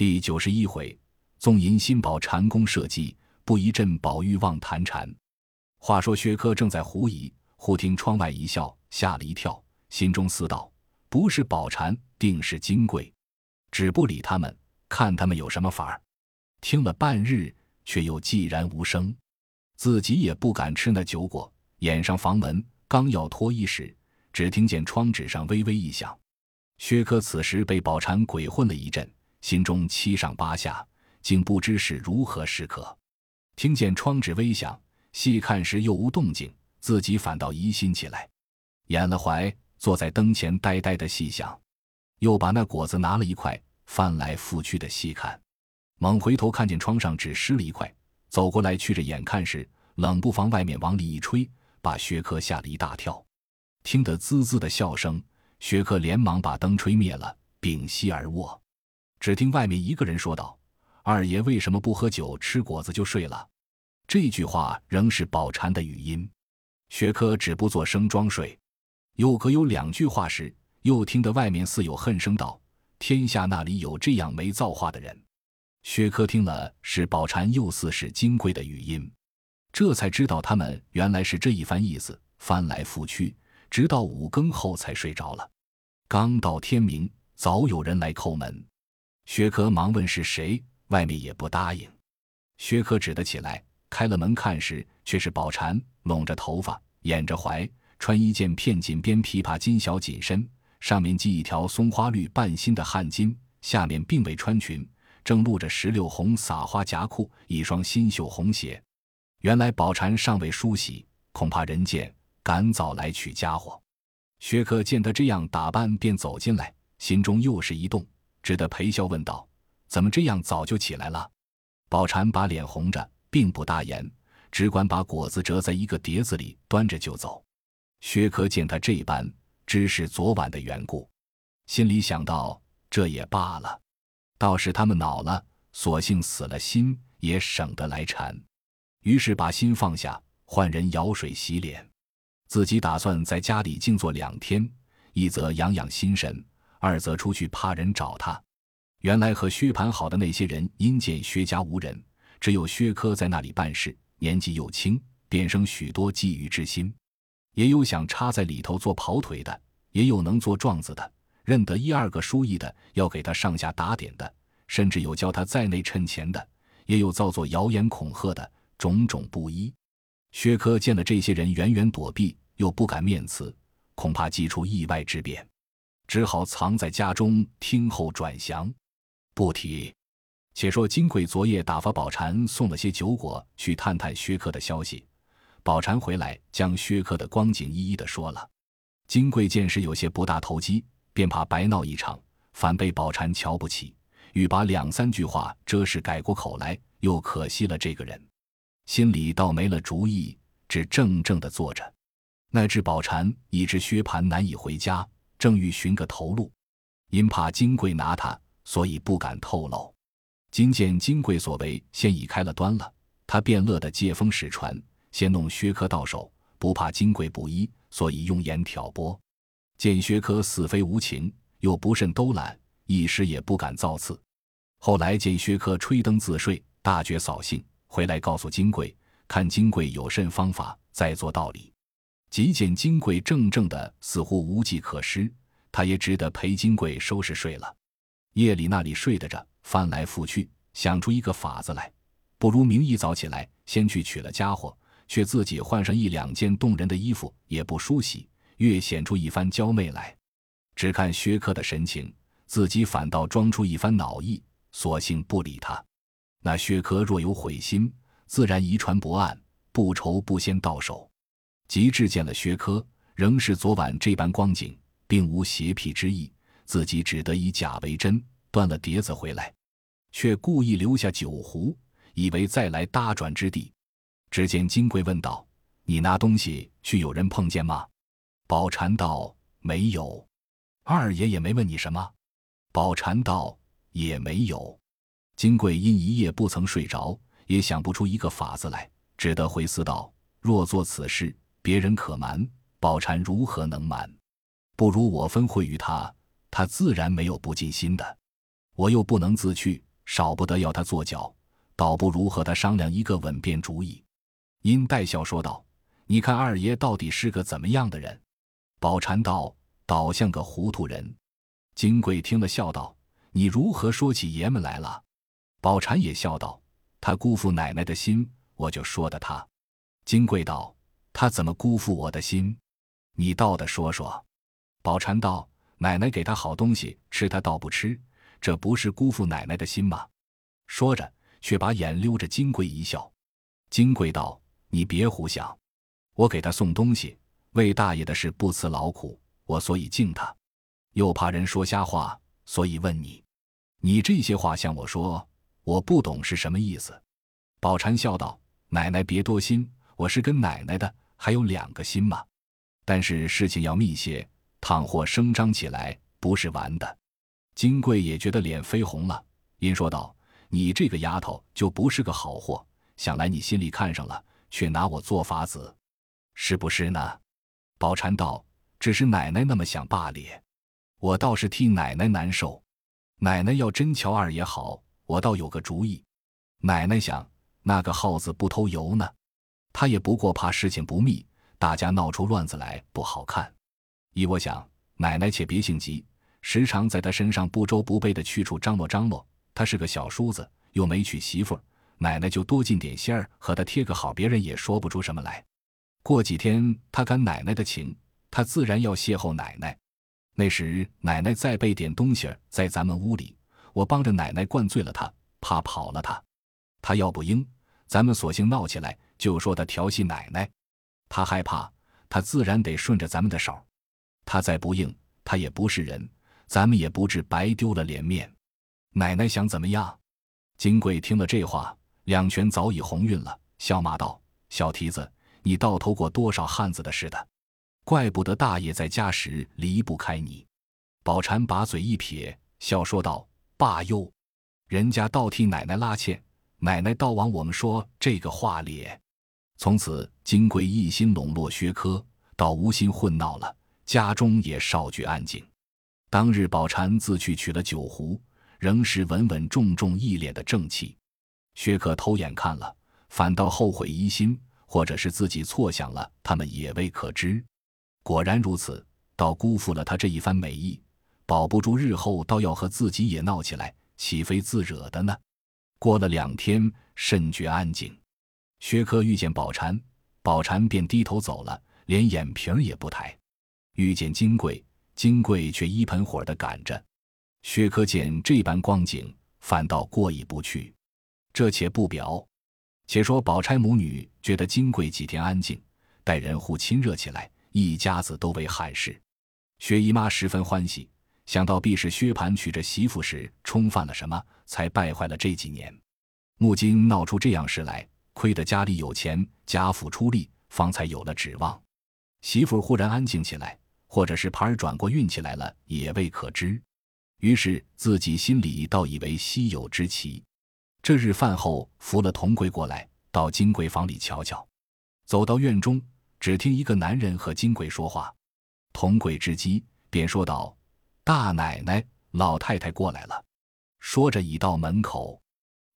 第九十一回，纵淫心宝禅宫设计，不一阵宝玉望谈禅。话说薛科正在狐疑，忽听窗外一笑，吓了一跳，心中思道：不是宝禅，定是金贵。只不理他们，看他们有什么法儿。听了半日，却又寂然无声，自己也不敢吃那酒果，掩上房门，刚要脱衣时，只听见窗纸上微微一响。薛科此时被宝禅鬼混了一阵。心中七上八下，竟不知是如何是可。听见窗纸微响，细看时又无动静，自己反倒疑心起来，掩了怀，坐在灯前呆呆的细想，又把那果子拿了一块，翻来覆去的细看。猛回头看见窗上只湿了一块，走过来去着眼看时，冷不防外面往里一吹，把薛科吓了一大跳。听得滋滋的笑声，薛科连忙把灯吹灭了，屏息而卧。只听外面一个人说道：“二爷为什么不喝酒吃果子就睡了？”这句话仍是宝蟾的语音。薛科只不做声装睡。又隔有两句话时，又听得外面似有恨声道：“天下那里有这样没造化的人？”薛科听了是宝蟾又似是金贵的语音，这才知道他们原来是这一番意思。翻来覆去，直到五更后才睡着了。刚到天明，早有人来叩门。薛科忙问是谁，外面也不答应。薛科只得起来，开了门看时，却是宝蟾，拢着头发，掩着怀，穿一件片锦边琵琶金小紧身，上面系一条松花绿半新的汗巾，下面并未穿裙，正露着石榴红撒花夹裤，一双新绣红鞋。原来宝蟾尚未梳洗，恐怕人见，赶早来取家伙。薛科见他这样打扮，便走进来，心中又是一动。只得陪笑问道：“怎么这样早就起来了？”宝蟾把脸红着，并不答言，只管把果子折在一个碟子里，端着就走。薛科见他这般，知是昨晚的缘故，心里想到：这也罢了，倒是他们恼了，索性死了心，也省得来缠。于是把心放下，换人舀水洗脸，自己打算在家里静坐两天，一则养养心神。二则出去怕人找他，原来和薛蟠好的那些人，因见薛家无人，只有薛科在那里办事，年纪又轻，便生许多觊觎之心。也有想插在里头做跑腿的，也有能做状子的，认得一二个书意的，要给他上下打点的，甚至有叫他在内趁钱的，也有造作谣言恐吓的，种种不一。薛科见了这些人，远远躲避，又不敢面辞，恐怕激出意外之变。只好藏在家中听候转详，不提。且说金贵昨夜打发宝蟾送了些酒果去探探薛克的消息，宝蟾回来将薛克的光景一一的说了。金贵见时有些不大投机，便怕白闹一场，反被宝蟾瞧不起，欲把两三句话遮饰改过口来，又可惜了这个人，心里倒没了主意，只怔怔的坐着。乃至宝蟾已知薛蟠难以回家。正欲寻个头路，因怕金贵拿他，所以不敢透露。今见金贵所为，现已开了端了，他便乐得借风使船，先弄薛科到手，不怕金贵不依，所以用言挑拨。见薛科似非无情，又不甚兜揽，一时也不敢造次。后来见薛科吹灯自睡，大觉扫兴，回来告诉金贵，看金贵有甚方法，再做道理。即见金贵怔怔的，似乎无计可施，他也只得陪金贵收拾睡了。夜里那里睡得着，翻来覆去想出一个法子来，不如明一早起来，先去取了家伙，却自己换上一两件动人的衣服，也不梳洗，越显出一番娇媚来。只看薛科的神情，自己反倒装出一番恼意，索性不理他。那薛科若有悔心，自然遗传不案，不愁不先到手。及至见了薛科，仍是昨晚这般光景，并无邪僻之意，自己只得以假为真，端了碟子回来，却故意留下酒壶，以为再来搭转之地。只见金贵问道：“你拿东西去，有人碰见吗？”宝蟾道：“没有。”二爷也没问你什么。宝蟾道：“也没有。”金贵因一夜不曾睡着，也想不出一个法子来，只得回思道：“若做此事。”别人可瞒，宝蟾如何能瞒？不如我分惠于他，他自然没有不尽心的。我又不能自去，少不得要他做脚，倒不如和他商量一个稳便主意。殷代笑说道：“你看二爷到底是个怎么样的人？”宝蟾道：“倒像个糊涂人。”金贵听了笑道：“你如何说起爷们来了？”宝蟾也笑道：“他辜负奶奶的心，我就说的他。”金贵道：“他怎么辜负我的心？你倒的说说。”宝蟾道：“奶奶给他好东西吃，他倒不吃，这不是辜负奶奶的心吗？”说着，却把眼溜着金贵一笑。金贵道。你别胡想，我给他送东西，为大爷的事不辞劳苦，我所以敬他，又怕人说瞎话，所以问你。你这些话向我说，我不懂是什么意思。宝蟾笑道：“奶奶别多心，我是跟奶奶的，还有两个心嘛。但是事情要密些，倘或声张起来，不是玩的。”金贵也觉得脸绯红了，因说道：“你这个丫头就不是个好货，想来你心里看上了。”却拿我做法子，是不是呢？宝蟾道：“只是奶奶那么想罢了，我倒是替奶奶难受。奶奶要真瞧二爷好，我倒有个主意。奶奶想，那个耗子不偷油呢，他也不过怕事情不密，大家闹出乱子来不好看。依我想，奶奶且别性急，时常在他身上不周不备的去处张罗张罗。他是个小叔子，又没娶媳妇。”奶奶就多进点心儿，和他贴个好，别人也说不出什么来。过几天他赶奶奶的情，他自然要邂逅奶奶。那时奶奶再备点东西在咱们屋里，我帮着奶奶灌醉了他，怕跑了他。他要不应，咱们索性闹起来，就说他调戏奶奶。他害怕，他自然得顺着咱们的手。他再不应，他也不是人，咱们也不至白丢了脸面。奶奶想怎么样？金贵听了这话。两拳早已红晕了，笑骂道：“小蹄子，你倒偷过多少汉子的似的？怪不得大爷在家时离不开你。”宝蟾把嘴一撇，笑说道：“罢哟，人家倒替奶奶拉纤，奶奶倒往我们说这个话里。”从此，金贵一心笼络薛科，倒无心混闹了，家中也少觉安静。当日，宝蟾自去取了酒壶，仍是稳稳重重一脸的正气。薛克偷眼看了，反倒后悔疑心，或者是自己错想了，他们也未可知。果然如此，倒辜负了他这一番美意，保不住日后倒要和自己也闹起来，岂非自惹的呢？过了两天，甚觉安静。薛科遇见宝蟾，宝蟾便低头走了，连眼皮儿也不抬。遇见金贵，金贵却一盆火的赶着。薛科见这般光景，反倒过意不去。这且不表，且说宝钗母女觉得金贵几天安静，待人互亲热起来，一家子都为罕事。薛姨妈十分欢喜，想到必是薛蟠娶着媳妇时冲犯了什么，才败坏了这几年。木今闹出这样事来，亏得家里有钱，家府出力，方才有了指望。媳妇忽然安静起来，或者是盘儿转过运气来了，也未可知。于是自己心里倒以为稀有之奇。这日饭后，扶了童贵过来，到金贵房里瞧瞧。走到院中，只听一个男人和金贵说话。童贵知机，便说道：“大奶奶、老太太过来了。”说着已到门口，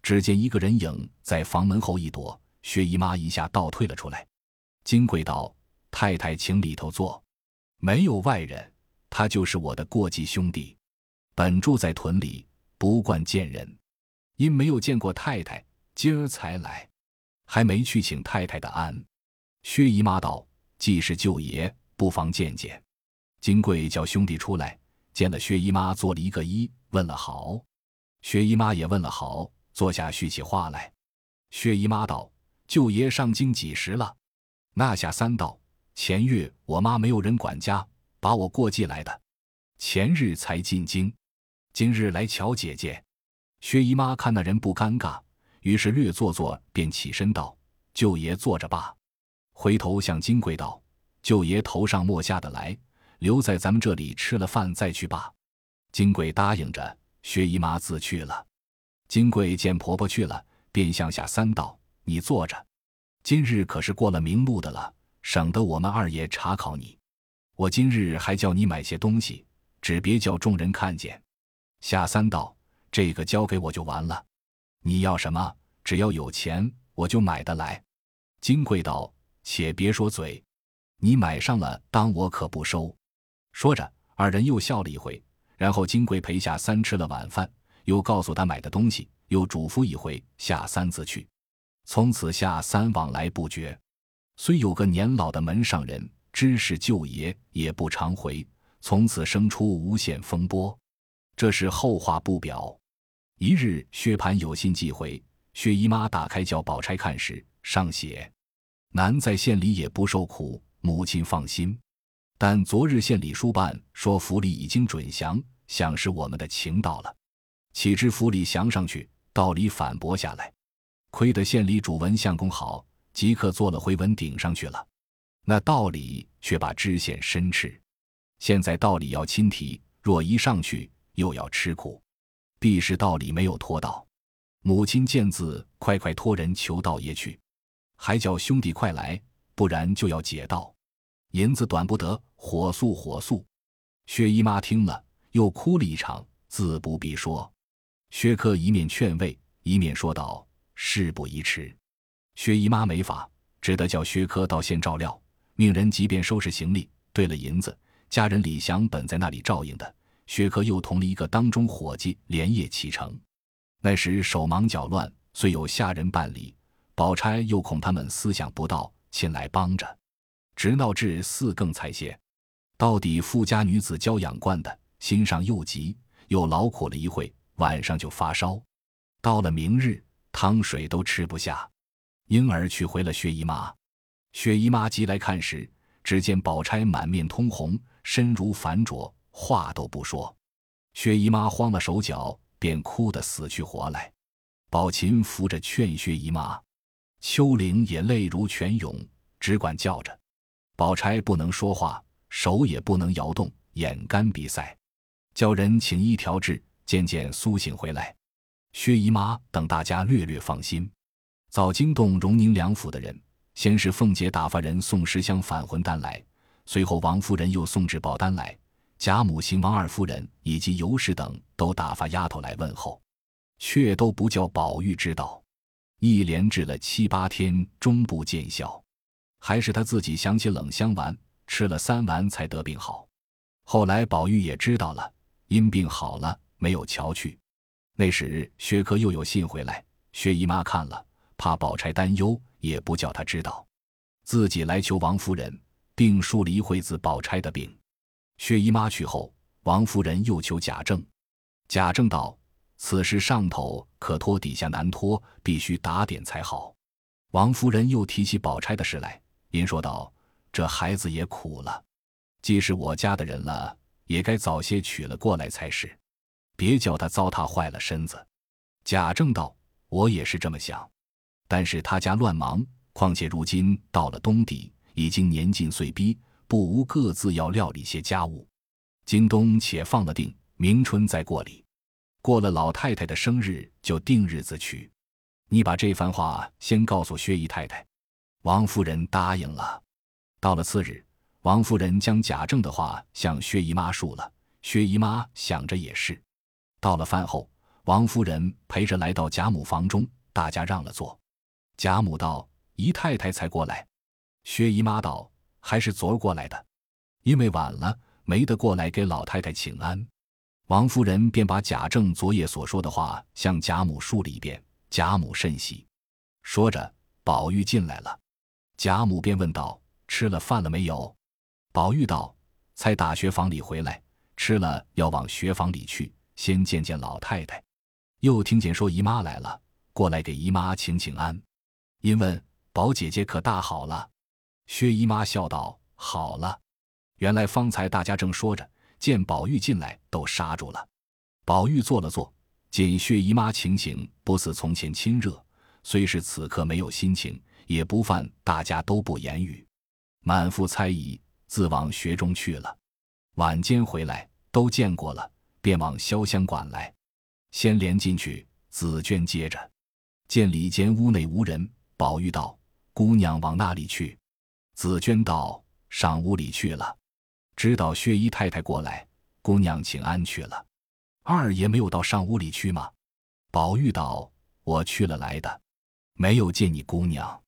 只见一个人影在房门后一躲，薛姨妈一下倒退了出来。金贵道：“太太，请里头坐，没有外人，他就是我的过继兄弟，本住在屯里，不惯见人。”因没有见过太太，今儿才来，还没去请太太的安。薛姨妈道：“既是舅爷，不妨见见。”金贵叫兄弟出来，见了薛姨妈，做了一个揖，问了好。薛姨妈也问了好，坐下叙起话来。薛姨妈道：“舅爷上京几时了？”那下三道：“前月我妈没有人管家，把我过继来的，前日才进京，今日来瞧姐姐。”薛姨妈看那人不尴尬，于是略坐坐，便起身道：“舅爷坐着吧。”回头向金贵道：“舅爷头上莫下的来，留在咱们这里吃了饭再去吧。”金贵答应着，薛姨妈自去了。金贵见婆婆去了，便向下三道：“你坐着，今日可是过了明路的了，省得我们二爷查考你。我今日还叫你买些东西，只别叫众人看见。”下三道。这个交给我就完了。你要什么？只要有钱，我就买得来。”金贵道：“且别说嘴，你买上了，当我可不收。”说着，二人又笑了一回。然后金贵陪夏三吃了晚饭，又告诉他买的东西，又嘱咐一回，下三次去。从此下三往来不绝。虽有个年老的门上人，知是舅爷，也不常回。从此生出无限风波。这是后话不表。一日，薛蟠有信寄回，薛姨妈打开叫宝钗看时，上写：“男在县里也不受苦，母亲放心。但昨日县里书办说府里已经准降，想是我们的情到了。岂知府里降上去，道里反驳下来。亏得县里主文相公好。”即刻做了回文顶上去了，那道理却把知县深斥。现在道理要亲提，若一上去又要吃苦，必是道理没有托到。母亲见字，快快托人求道爷去，还叫兄弟快来，不然就要解道。银子短不得，火速火速。薛姨妈听了，又哭了一场，自不必说。薛克一面劝慰，一面说道：“事不宜迟。”薛姨妈没法，只得叫薛科到县照料，命人即便收拾行李，兑了银子。家人李祥本在那里照应的，薛科又同了一个当中伙计连夜启程。那时手忙脚乱，虽有下人办理，宝钗又恐他们思想不到，亲来帮着，直闹至四更才歇。到底富家女子娇养惯的，心上又急又劳苦了一会，晚上就发烧。到了明日，汤水都吃不下。婴儿去回了薛姨妈，薛姨妈急来看时，只见宝钗满面通红，身如凡灼，话都不说。薛姨妈慌了手脚，便哭得死去活来。宝琴扶着劝薛姨妈，秋玲也泪如泉涌，只管叫着。宝钗不能说话，手也不能摇动，眼干鼻塞，叫人请医调治，渐渐苏醒回来。薛姨妈等大家略略放心。早惊动荣宁两府的人，先是凤姐打发人送十箱返魂丹来，随后王夫人又送至宝丹来，贾母、邢王二夫人以及尤氏等都打发丫头来问候，却都不叫宝玉知道。一连治了七八天，终不见效，还是他自己想起冷香丸，吃了三丸才得病好。后来宝玉也知道了，因病好了，没有瞧去。那时薛科又有信回来，薛姨妈看了。怕宝钗担忧，也不叫他知道，自己来求王夫人，并述了一会子宝钗的病。薛姨妈去后，王夫人又求贾政。贾政道：“此事上头可托，底下难托，必须打点才好。”王夫人又提起宝钗的事来，因说道：“这孩子也苦了，既是我家的人了，也该早些娶了过来才是，别叫他糟蹋坏了身子。”贾政道：“我也是这么想。”但是他家乱忙，况且如今到了冬底，已经年近岁逼，不无各自要料理些家务。今冬且放了定，明春再过礼。过了老太太的生日，就定日子娶。你把这番话先告诉薛姨太太。王夫人答应了。到了次日，王夫人将贾政的话向薛姨妈述了。薛姨妈想着也是。到了饭后，王夫人陪着来到贾母房中，大家让了座。贾母道：“姨太太才过来。”薛姨妈道：“还是昨儿过来的，因为晚了，没得过来给老太太请安。”王夫人便把贾政昨夜所说的话向贾母述了一遍。贾母甚喜，说着，宝玉进来了。贾母便问道：“吃了饭了没有？”宝玉道：“才打学房里回来，吃了要往学房里去，先见见老太太。又听见说姨妈来了，过来给姨妈请请安。”因问宝姐姐可大好了，薛姨妈笑道：“好了。”原来方才大家正说着，见宝玉进来，都刹住了。宝玉坐了坐，见薛姨妈情形不似从前亲热，虽是此刻没有心情，也不犯大家都不言语，满腹猜疑，自往学中去了。晚间回来，都见过了，便往潇湘馆来，先连进去，紫娟接着，见里间屋内无人。宝玉道：“姑娘往那里去？”紫娟道：“上屋里去了。”知道薛姨太太过来，姑娘请安去了。二爷没有到上屋里去吗？宝玉道：“我去了来的，没有见你姑娘。”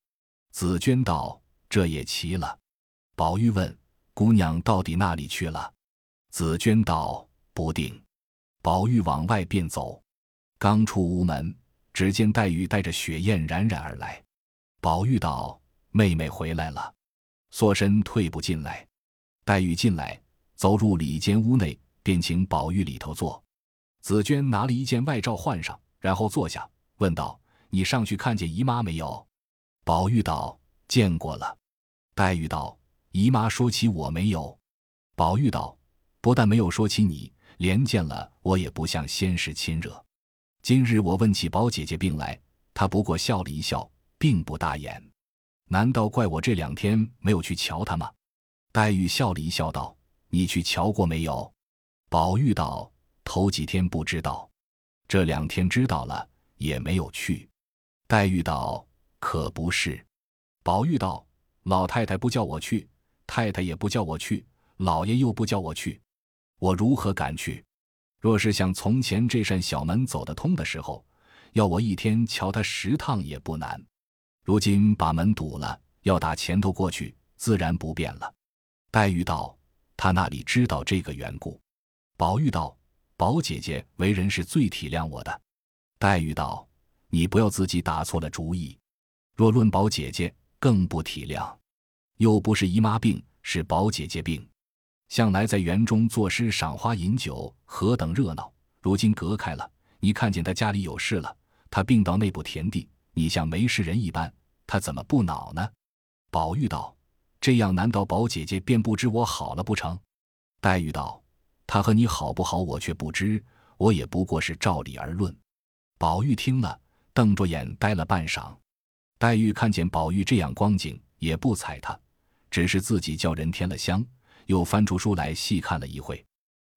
紫娟道：“这也奇了。”宝玉问：“姑娘到底那里去了？”紫娟道：“不定。”宝玉往外便走，刚出屋门，只见黛玉带着雪雁冉冉而来。宝玉道：“妹妹回来了。”缩身退步进来。黛玉进来，走入里间屋内，便请宝玉里头坐。紫娟拿了一件外罩换上，然后坐下，问道：“你上去看见姨妈没有？”宝玉道：“见过了。”黛玉道：“姨妈说起我没有。”宝玉道：“不但没有说起你，连见了我也不像先时亲热。今日我问起宝姐姐病来，她不过笑了一笑，并不大言。难道怪我这两天没有去瞧她吗？”黛玉笑了一笑，道：“你去瞧过没有？”宝玉道：“头几天不知道，这两天知道了，也没有去。”黛玉道：“可不是。”宝玉道：“老太太不叫我去，太太也不叫我去，老爷又不叫我去，我如何敢去？若是像从前这扇小门走得通的时候，要我一天瞧他十趟也不难。如今把门堵了，要打前头过去，自然不便了。”黛玉道：“他那里知道这个缘故？”宝玉道：“宝姐姐为人是最体谅我的。”黛玉道：“你不要自己打错了主意。若论宝姐姐，更不体谅。又不是姨妈病，是宝姐姐病。向来在园中作诗、赏花、饮酒，何等热闹！如今隔开了，你看见他家里有事了，他病到那步田地，你像没事人一般，他怎么不恼呢？”宝玉道。这样，难道宝姐姐便不知我好了不成？黛玉道：“他和你好不好，我却不知。我也不过是照理而论。”宝玉听了，瞪着眼呆了半晌。黛玉看见宝玉这样光景，也不睬他，只是自己叫人添了香，又翻出书来细看了一会。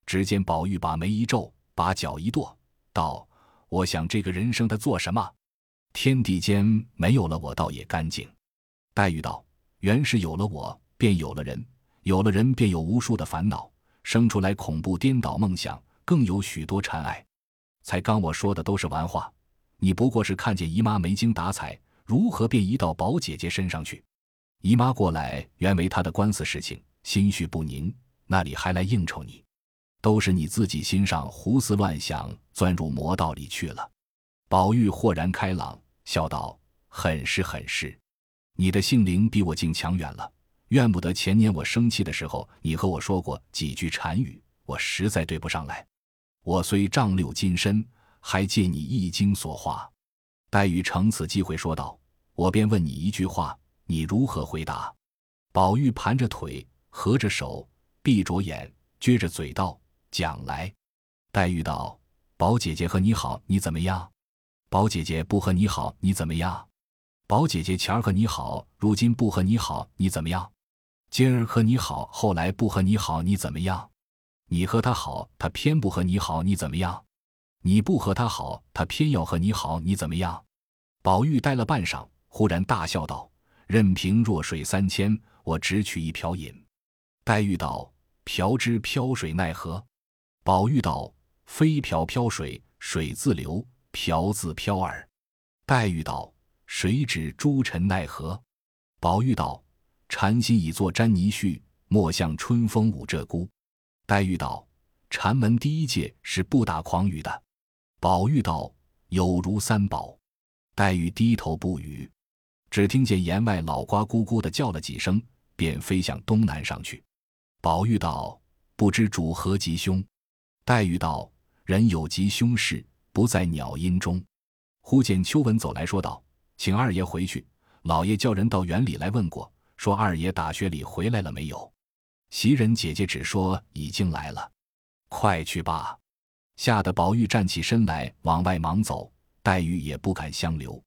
只见宝玉把眉一皱，把脚一跺，道：“我想这个人生他做什么？天地间没有了我，倒也干净。”黛玉道。原是有了我，便有了人；有了人，便有无数的烦恼，生出来恐怖颠倒梦想，更有许多缠爱。才刚我说的都是玩话，你不过是看见姨妈没精打采，如何便移到宝姐姐身上去？姨妈过来原为她的官司事情，心绪不宁，那里还来应酬你？都是你自己心上胡思乱想，钻入魔道里去了。宝玉豁然开朗，笑道：“很是，很是。”你的性灵比我竟强远了，怨不得前年我生气的时候，你和我说过几句禅语，我实在对不上来。我虽丈六金身，还借你一经所化。黛玉乘此机会说道：“我便问你一句话，你如何回答？”宝玉盘着腿，合着手，闭着眼，撅着嘴道：“讲来。”黛玉道：“宝姐姐和你好，你怎么样？宝姐姐不和你好，你怎么样？”宝姐姐前儿和你好，如今不和你好，你怎么样？今儿和你好，后来不和你好，你怎么样？你和他好，他偏不和你好，你怎么样？你不和他好，他偏要和你好，你怎么样？宝玉呆了半晌，忽然大笑道：“任凭弱水三千，我只取一瓢饮。”黛玉道：“瓢之飘水奈何？”宝玉道：“非瓢飘水，水自流；瓢自飘耳。”黛玉道。谁指诸尘奈何？宝玉道：“禅心已作沾泥絮，莫向春风舞鹧鸪。”黛玉道：“禅门第一戒是不打诳语的。”宝玉道：“有如三宝。”黛玉低头不语。只听见檐外老瓜咕咕的叫了几声，便飞向东南上去。宝玉道：“不知主何吉凶？”黛玉道：“人有吉凶事，不在鸟音中。”忽见秋文走来说道。请二爷回去，老爷叫人到园里来问过，说二爷打雪里回来了没有？袭人姐姐只说已经来了，快去吧。吓得宝玉站起身来往外忙走，黛玉也不敢相留。